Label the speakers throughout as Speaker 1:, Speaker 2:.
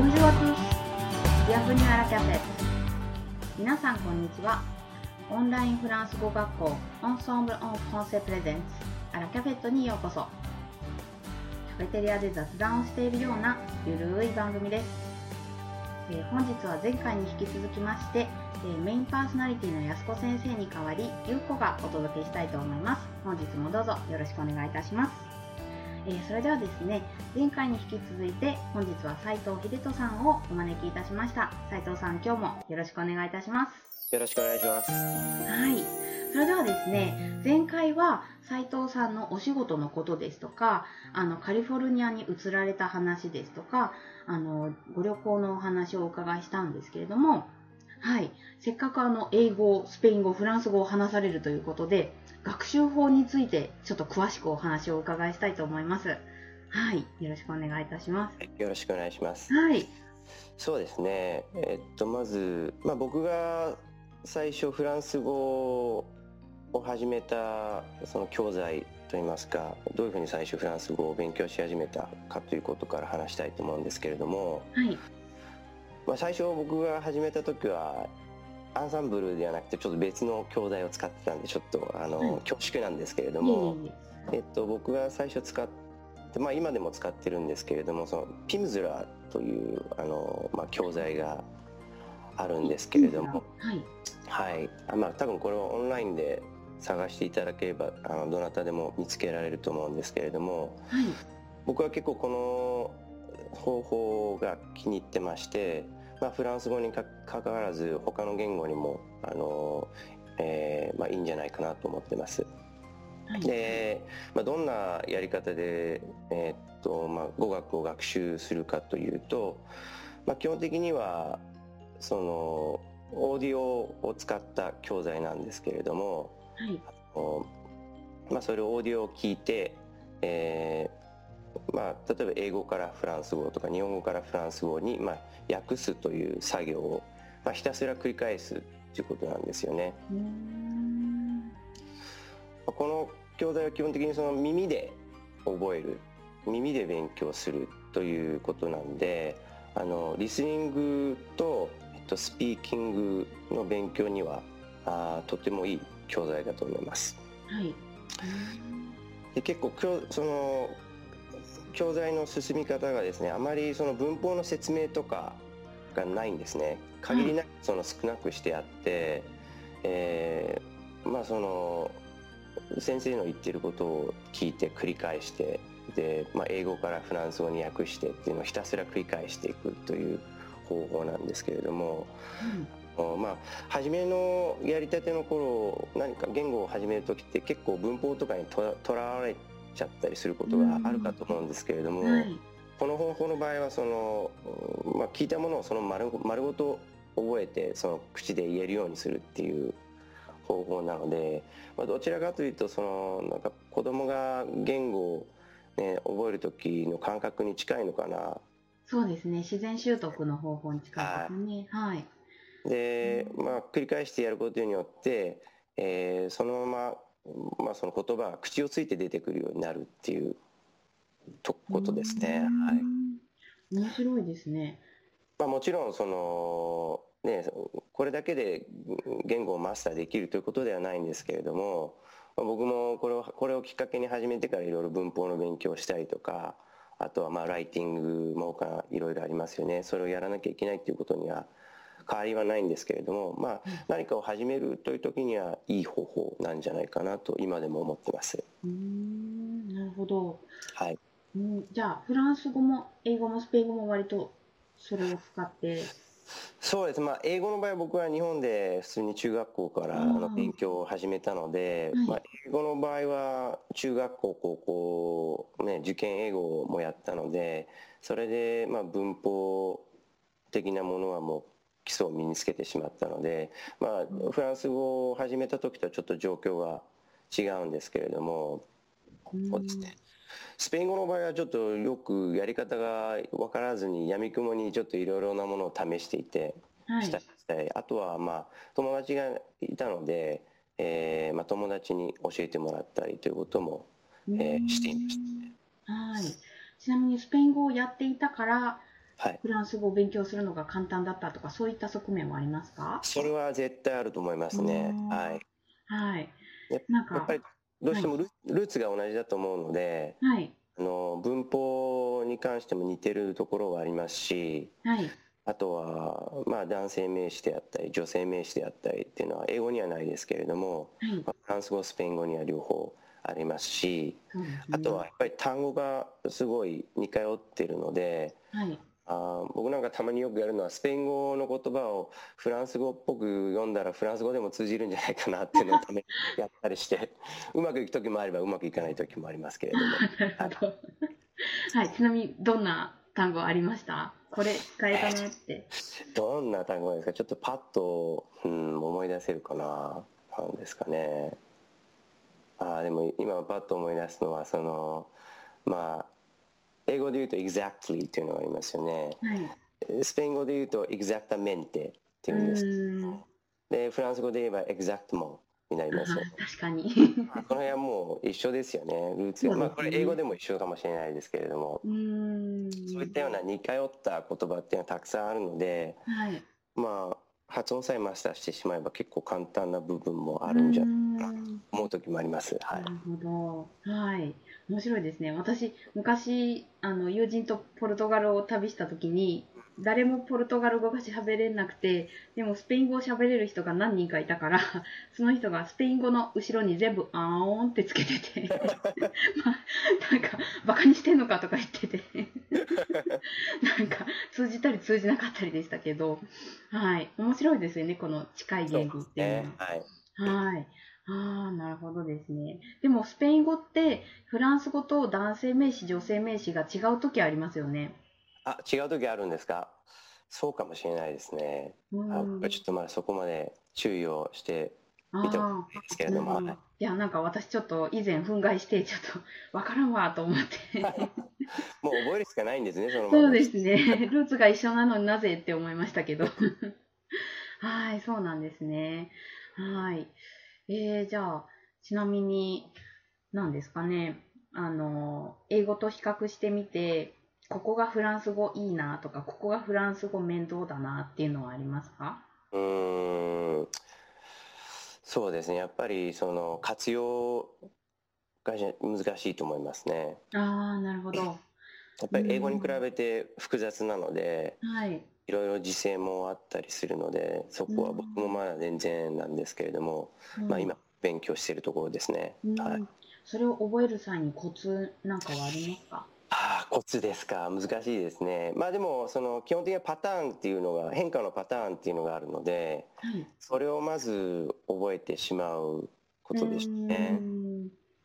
Speaker 1: Bonjour à tous. Bienvenue à la cafette. 皆さんこんにちは。オンラインフランス語学校 Ensemble en français Presents アラキャフェットにようこそ。カフェテリアで雑談をしているようなゆるい番組です。えー本日は前回に引き続きまして、えーメインパーソナリティの安子先生に代わり、ゆうこがお届けしたいと思います。本日もどうぞよろしくお願いいたします。えーそれではですね、前回に引き続いて本日は斉藤秀人さんをお招きいたしました。斉藤さん、今日もよろしくお願いいたします。
Speaker 2: よろしくお願いします。
Speaker 1: はい。それではですね、前回は斉藤さんのお仕事のことですとか、あの、カリフォルニアに移られた話ですとか、あの、ご旅行のお話をお伺いしたんですけれども、はい。せっかくあの、英語、スペイン語、フランス語を話されるということで、学習法についてちょっと詳しくお話をお伺いしたいと思います。はい。よろしくお願いいたします。
Speaker 2: よろしくお願いします。
Speaker 1: はい。
Speaker 2: そうですね。えっとまずまあ僕が最初フランス語を始めたその教材といいますか、どういうふうに最初フランス語を勉強し始めたかということから話したいと思うんですけれども、
Speaker 1: はい。
Speaker 2: まあ最初僕が始めた時は。アンサンブルではなくてちょっと別の教材を使ってたんでちょっとあの、
Speaker 1: はい
Speaker 2: 恐縮なんですけれども、
Speaker 1: え
Speaker 2: っと、僕が最初使って、まあ、今でも使ってるんですけれどもそのピムズラというあの、まあ、教材があるんですけれども、
Speaker 1: はい。
Speaker 2: はいあまあ、多分これをオンラインで探していただければあのどなたでも見つけられると思うんですけれども
Speaker 1: はい。
Speaker 2: 僕は結構この方法が気に入ってまして、まあ、フランス語にかかわらず他の言語にもあの、えーまあ、いいんじゃないかなと思ってます。
Speaker 1: はい。
Speaker 2: で、まあ、どんなやり方で、えーっとまあ、語学を学習するかというと、まあ、基本的にはそのオーディオを使った教材なんですけれども、
Speaker 1: はい。
Speaker 2: おまあ、それをオーディオを聞いて、えーまあ、例えば英語からフランス語とか日本語からフランス語に、まあ、訳すという作業を、まあ、ひたすら繰り返すということなんですよね。この教材は基本的にその耳で覚える耳で勉強するということなんであのリスニングと、えっと、スピーキングの勉強にはあーとてもいい教材だと思います。
Speaker 1: はい。
Speaker 2: で結構教その教材の進み方がですねあまりその文法の説明とかがないんですね。限りなくその少なくしてあって、えーまあその先生の言ってることを聞いて繰り返してで、まあ、英語からフランス語に訳してっていうのをひたすら繰り返していくという方法なんですけれども、おまあ初めのやりたての頃何か言語を始める時って結構文法とかにととらわれちゃったりすることがあるかと思うんですけれども、
Speaker 1: うんはい。
Speaker 2: この方法の場合はその、うんまあ、聞いたものをその丸ご丸ごと覚えてその口で言えるようにするっていう方法なので、まあ、どちらかというとそのなんか子供が言語を、ね、覚える時の感覚に近いのかな
Speaker 1: そうですね。自然習得の方法に近いですね。はい。
Speaker 2: で、まあ、繰り返してやることによって、えーそのまま、まあ、その言葉が口をついて出てくるようになるっていうとことですね。はい。
Speaker 1: い。面白いですね。
Speaker 2: まあ、もちろんその、ね、これだけで言語をマスターできるということではないんですけれども、まあ、僕もこれをこれをきっかけに始めてからいろいろ文法の勉強をしたりとかあとはまあライティングも他いろいろありますよねそれをやらなきゃいけないということには変わりはないんですけれども、まあ、何かを始めるという時にはいい方法なんじゃないかなと今でも思ってます。
Speaker 1: うーん。なるほど。
Speaker 2: はい
Speaker 1: うん、じゃあ、フランス語も英語もスペイン語も割とそれを使って。
Speaker 2: そうです、まあ、英語の場合僕は日本で普通に中学校からあ
Speaker 1: うん
Speaker 2: の勉強を始めたので、
Speaker 1: はい
Speaker 2: まあ、英語の場合は中学校高校、ね、受験英語もやったのでそれでまあ文法的なものはもう基礎を身につけてしまったので、まあ、フランス語を始めた時とはちょっと状況が違うんですけれどもそうですねスペイン語の場合はちょっとよくやり方が分からずにやみくもにちょっといろいろなものを試していて
Speaker 1: はい
Speaker 2: あとはまあ友達がいたので、えーまあ、友達に教えてもらったりということも、えーしていましたね。
Speaker 1: はい。ちなみにスペイン語をやっていたから、
Speaker 2: はい。
Speaker 1: フランス語を勉強するのが簡単だったとか、そういった側面はありますか？
Speaker 2: それは絶対あると思いますね。
Speaker 1: うん
Speaker 2: はい。
Speaker 1: はい。
Speaker 2: や
Speaker 1: なんか
Speaker 2: やっぱりどうしてもル,、ルーツが同じだと思うので、
Speaker 1: はい。
Speaker 2: あの文法に関しても似てるところはありますし、
Speaker 1: はい。
Speaker 2: あとはまあ男性名詞であったり女性名詞であったりっていうのは英語にはないですけれども、
Speaker 1: はい。
Speaker 2: まあフランス語スペイン語には両方ありますし、
Speaker 1: ね
Speaker 2: あとはやっぱり単語がすごい似通ってるので。
Speaker 1: はい。
Speaker 2: あー僕なんかたまによくやるのはスペイン語の言葉をフランス語っぽく読んだらフランス語でも通じるんじゃないかなっていうのをためにやったりして うまくいく時もあればうまくいかない時もありますけれども。
Speaker 1: はい。ちなみに、どんな単語ありました？これ使えたなって。
Speaker 2: どんな単語ですかちょっとパッと、うん、思い出せるかな？なんですかねあーでも今パッと思い出すのはそのまあ英語で言うと exactly っていうのがありますよね
Speaker 1: はい。
Speaker 2: スペイン語で言うと exactamente っていうんですでフランス語で言えば exactement になりますよ
Speaker 1: あ確かに。
Speaker 2: まあこの辺はもう一緒ですよねルーツ
Speaker 1: ね
Speaker 2: まあこれ英語でも一緒かもしれないですけれども
Speaker 1: う。
Speaker 2: そういったような似通った言葉っていうのはたくさんあるので
Speaker 1: はい。
Speaker 2: まあ発音さえマスターしてしまえば結構簡単な部分もあるんじゃないかなと思う時もありますはい
Speaker 1: なるほど。はい。面白いですね。私、昔、あの、友人とポルトガルを旅したときに、誰もポルトガル語が喋れなくて、でもスペイン語を喋れる人が何人かいたから、その人がスペイン語の後ろに全部あーんってつけてて、まあ、なんか、バカにしてんのかとか言ってて、なんか、通じたり通じなかったりでしたけど、はい。面白いですよね、この近い言語っていうの
Speaker 2: ね
Speaker 1: は。
Speaker 2: はい
Speaker 1: はい。ああ、なるほどですね。でも、スペイン語って、フランス語と男性名詞、女性名詞が違うときありますよね。
Speaker 2: あ違う時あるんですか？そうかもしれないですね
Speaker 1: うん。
Speaker 2: あちょっとまだそこまで注意をして
Speaker 1: あ
Speaker 2: 見たこと
Speaker 1: あ
Speaker 2: ないですけれども
Speaker 1: なるほどいや、なんか私ちょっと以前憤慨して、ちょっとわからんわと思って。
Speaker 2: もう覚えるしかないんですねその
Speaker 1: そうですね。ルーツが一緒なのになぜって思いましたけど。はい、そうなんですね。はい。えー、じゃあ、ちなみに、何ですかね。あの、英語と比較してみて、ここがフランス語いいなとか、ここがフランス語面倒だなっていうのはありますか？
Speaker 2: うーんそうですねやっぱりその活用が難しいと思いますね
Speaker 1: ああ、なるほど。
Speaker 2: やっぱり英語に比べて複雑なので
Speaker 1: はい。
Speaker 2: いろいろ時制もあったりするのでそこは僕もまだ全然なんですけれども、まあ、今勉強しているところですね、
Speaker 1: うん、
Speaker 2: はい、
Speaker 1: それを覚える際にコツなんかはありますか？
Speaker 2: ああコツですか。難しいですね。まあでもその基本的なパターンっていうのが変化のパターンっていうのがあるので
Speaker 1: はい。
Speaker 2: それをまず覚えてしまうことでしたね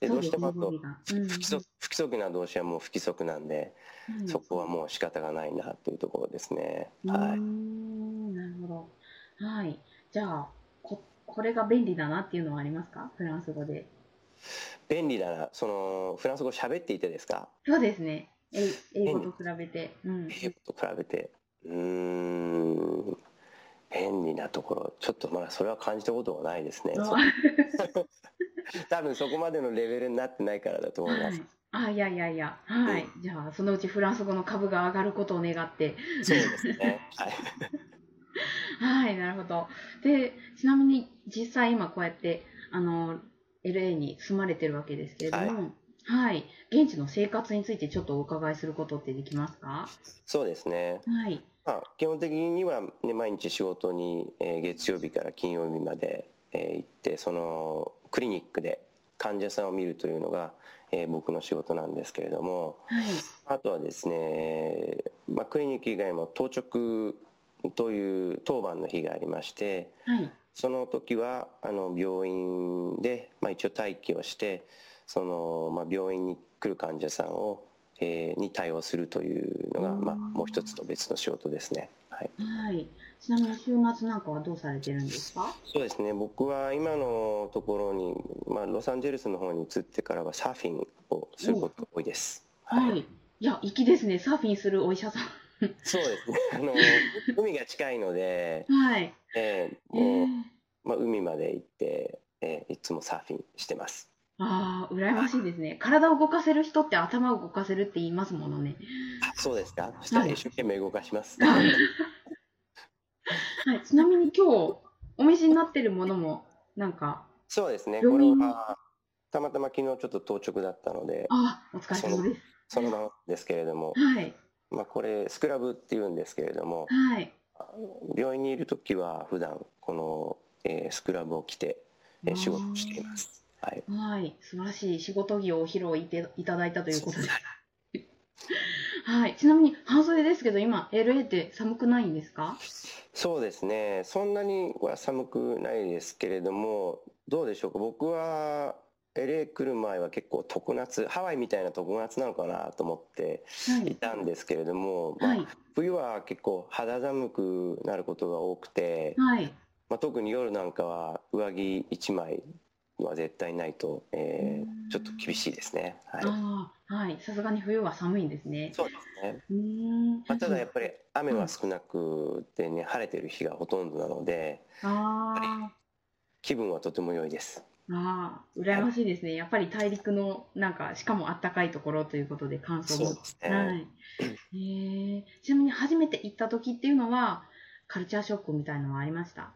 Speaker 2: でどうしてもあと不規則不規則な動詞はもう不規則なんで
Speaker 1: うん。
Speaker 2: そこはもう仕方がないなというところですね。はい。
Speaker 1: んなるほど。はい。じゃあ、こ、これが便利だなっていうのはありますか？フランス語で。
Speaker 2: 便利だな。そのフランス語喋っていてですか？
Speaker 1: そうですね。え英語と比べて。うん。
Speaker 2: 英語と比べて。うーん。便利なところ。ちょっとまだそれは感じたことがないですね。そ 多分そこまでのレベルになってないからだと思います、
Speaker 1: はい。あ、いやいやいや。はい。じゃあ、そのうちフランス語の株が上がることを願って。
Speaker 2: そうですねはい
Speaker 1: はい、なるほど。で、ちなみに実際今こうやって、あの、LA に住まれてるわけですけれども、はい、現地の生活についてちょっとお伺いすることってできますか？
Speaker 2: そうですね
Speaker 1: はい。
Speaker 2: まあ、基本的には、ね、毎日仕事に、えー月曜日から金曜日まで、えー行ってそのクリニックで患者さんを見るというのが、えー僕の仕事なんですけれども
Speaker 1: はい。
Speaker 2: あとはですね、まあ、クリニック以外も当直という当番の日がありまして
Speaker 1: はい。
Speaker 2: その時はあの病院で、まあ、一応待機をしてその、まあ、病院に来る患者さんを、えーに対応するというのが、まあ、
Speaker 1: うん
Speaker 2: もう一つの別の仕事ですね。はい
Speaker 1: はい。ちなみに週末なんかはどうされてるんですか？
Speaker 2: そうですね僕は今のところに、まあ、ロサンゼルスの方に移ってからはサーフィンをすることが多いです。
Speaker 1: はい。いや、粋ですね。サーフィンするお医者さん。
Speaker 2: そうですね あの海が近いので、
Speaker 1: はい。
Speaker 2: えー
Speaker 1: え
Speaker 2: もうまあ、海まで行って、えーいつもサーフィンしてます。
Speaker 1: ああ、羨ましいですね。体を動かせる人って頭を動かせるって言いますものね。
Speaker 2: あそうですか。そしたら一生懸命動かします。
Speaker 1: はい、ちなみに今日お召しになってるものもなんか、
Speaker 2: そうですね。これはたまたま昨日ちょっと当直だったので、
Speaker 1: あ、お疲れ様です。
Speaker 2: そのままですけれども、
Speaker 1: はい、
Speaker 2: まあこれスクラブって言うんですけれども、
Speaker 1: はい。
Speaker 2: 病院にいる時は普段この、えースクラブを着て、えー仕事をしています。はい。
Speaker 1: はい、素晴らしい仕事着を披露いていただいたということで。はい、ちなみに半袖ですけど、今 LA って寒くないんですか？
Speaker 2: そうですね。そんなには寒くないですけれども、どうでしょうか？僕は LA 来る前は結構常夏、ハワイみたいな常夏なのかなと思って
Speaker 1: はいい、
Speaker 2: たんですけれども、まあ
Speaker 1: はい、
Speaker 2: 冬は結構肌寒くなることが多くて、
Speaker 1: はい。
Speaker 2: まあ、特に夜なんかは上着1枚は絶対ないと、えー
Speaker 1: うん
Speaker 2: ちょっと厳しいですね。はい。
Speaker 1: はい。さすがに冬は寒いんですね。
Speaker 2: そうですね。
Speaker 1: うーん。
Speaker 2: まあ、ただやっぱり雨は少なくてね、晴れてる日がほとんどなので、
Speaker 1: あ
Speaker 2: 気分はとても良いです。
Speaker 1: あ、ああ、羨ましいですね。やっぱり大陸のなんかしかも暖かいところということで乾燥も。
Speaker 2: そうですね。
Speaker 1: はい。へえ。ちなみに初めて行った時っていうのはカルチャーショックみたいのはありました？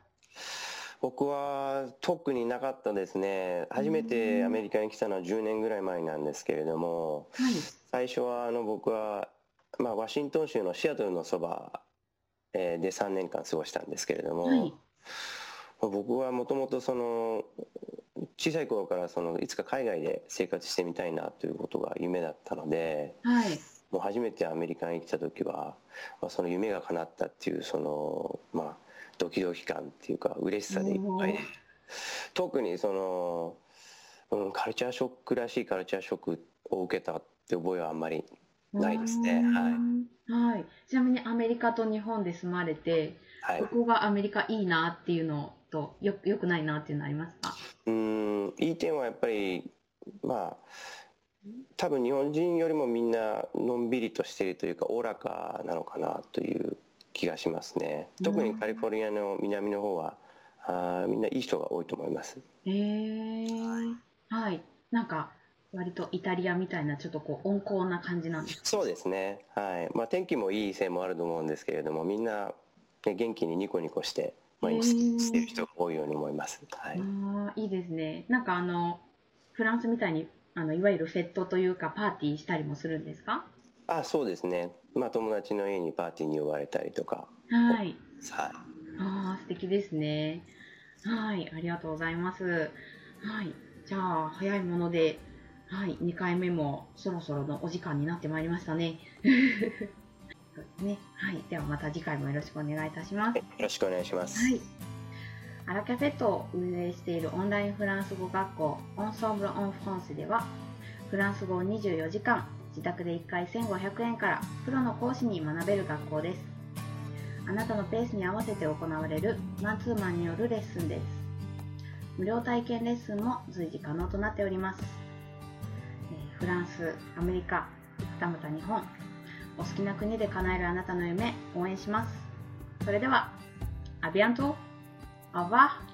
Speaker 2: 僕は特になかったですね。初めてアメリカに来たのは10年ぐらい前なんですけれども、
Speaker 1: はい。
Speaker 2: 最初はあの僕は、まあ、ワシントン州のシアトルのそばえーで3年間過ごしたんですけれども、
Speaker 1: はい。
Speaker 2: 僕はもともとその小さい頃からそのいつか海外で生活してみたいなということが夢だったので
Speaker 1: はい。
Speaker 2: もう初めてアメリカに来た時は、まあ、その夢が叶ったっていうそのまあドキドキ感っていうか嬉しさでいっぱい。特にその、うん、カルチャーショックらしいカルチャーショックを受けたって覚えはあんまりないですね。
Speaker 1: うーん。はい。ちなみにアメリカと日本で住まれて、
Speaker 2: はい。
Speaker 1: ここがアメリカいいなっていうのとよよくないなっていうのありますか？
Speaker 2: うん。いい点はやっぱりまあ多分日本人よりもみんなのんびりとしているというかおおらかなのかなという気がしますね特にカリフォルニアの南の方はあーみんないい人が多いと思います
Speaker 1: へえ。はい。なんか割とイタリアみたいなちょっとこう温厚な感じなんですか？
Speaker 2: そうですねはいまあ天気もいいせいもあると思うんですけれどもみんな、ね、元気にニコニコして毎日している人が多いように思いますはい
Speaker 1: ああ、いいですね。なんかあのフランスみたいにあのいわゆるフェットというかパーティーしたりもするんですか？
Speaker 2: あそうですねまあ友達の家にパーティーに呼ばれたりとか
Speaker 1: はい。
Speaker 2: はい
Speaker 1: ああ、素敵ですね。はい、ありがとうございます。はい、じゃあ、早いもので、はい、2回目もそろそろのお時間になってまいりましたね。そうですね。はい、ではまた次回もよろしくお願いいたします。
Speaker 2: よろしくお願いします、
Speaker 1: はい。アラキャフェットを運営しているオンラインフランス語学校オンソーブル・オン・フランスではフランス語を24時間自宅で1回1500円からプロの講師に学べる学校です。あなたのペースに合わせて行われるマンツーマンによるレッスンです。無料体験レッスンも随時可能となっております。フランス、アメリカ、はたまた日本。お好きな国で叶えるあなたの夢応援します。それではアビアント Au revoir